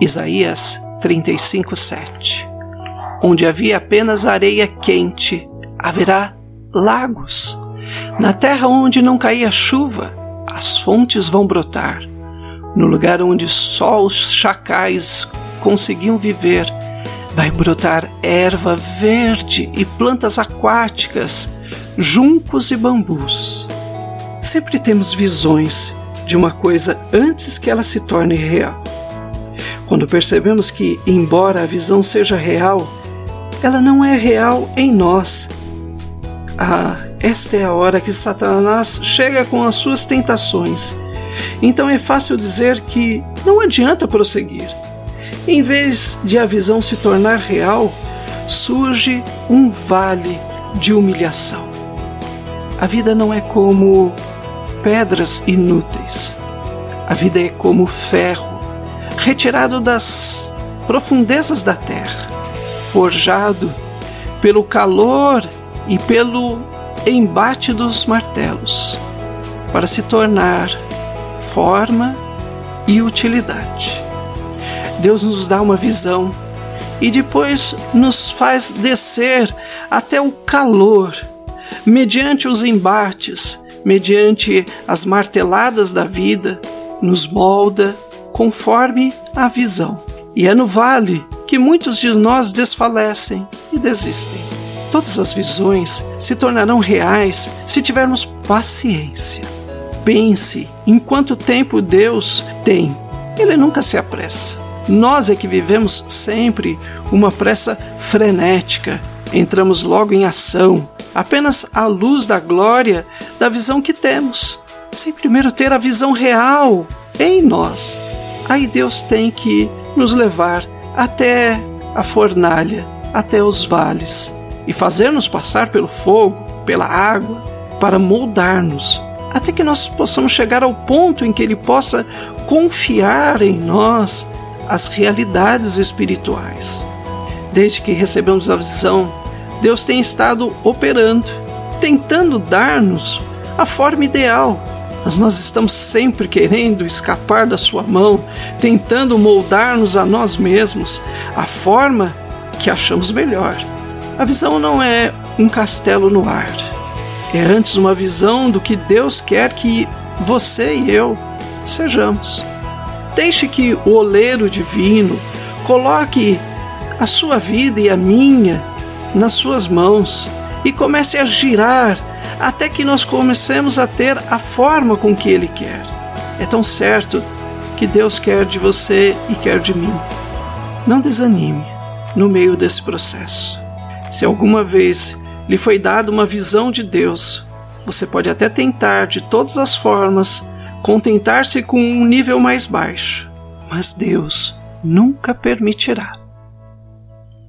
Isaías 35:7. Onde havia apenas areia quente, haverá lagos. Na terra onde não caía chuva, as fontes vão brotar. No lugar onde só os chacais conseguiam viver, vai brotar erva verde e plantas aquáticas, juncos e bambus. Sempre temos visões de uma coisa antes que ela se torne real. Quando percebemos que, embora a visão seja real, ela não é real em nós. Ah, esta é a hora que Satanás chega com as suas tentações. Então é fácil dizer que não adianta prosseguir. Em vez de a visão se tornar real, surge um vale de humilhação. A vida não é como pedras inúteis. A vida é como ferro retirado das profundezas da terra, forjado pelo calor e pelo embate dos martelos, para se tornar forma e utilidade. Deus nos dá uma visão e depois nos faz descer até o calor, mediante os embates, mediante as marteladas da vida, nos molda conforme a visão. E é no vale que muitos de nós desfalecem e desistem. Todas as visões se tornarão reais se tivermos paciência. Pense em quanto tempo Deus tem. Ele nunca se apressa. Nós é que vivemos sempre uma pressa frenética. Entramos logo em ação, apenas à luz da glória da visão que temos, sem primeiro ter a visão real em nós aí Deus tem que nos levar até a fornalha, até os vales e fazer-nos passar pelo fogo, pela água, para moldar-nos, até que nós possamos chegar ao ponto em que Ele possa confiar em nós as realidades espirituais. Desde que recebemos a visão, Deus tem estado operando, tentando dar-nos a forma ideal mas nós estamos sempre querendo escapar da Sua mão, tentando moldar-nos a nós mesmos, a forma que achamos melhor. A visão não é um castelo no ar, é antes uma visão do que Deus quer que você e eu sejamos. Deixe que o oleiro divino coloque a sua vida e a minha nas suas mãos e comece a girar até que nós comecemos a ter a forma com que Ele quer. É tão certo que Deus quer de você e quer de mim. Não desanime no meio desse processo. Se alguma vez lhe foi dada uma visão de Deus, você pode até tentar de todas as formas contentar-se com um nível mais baixo, mas Deus nunca permitirá.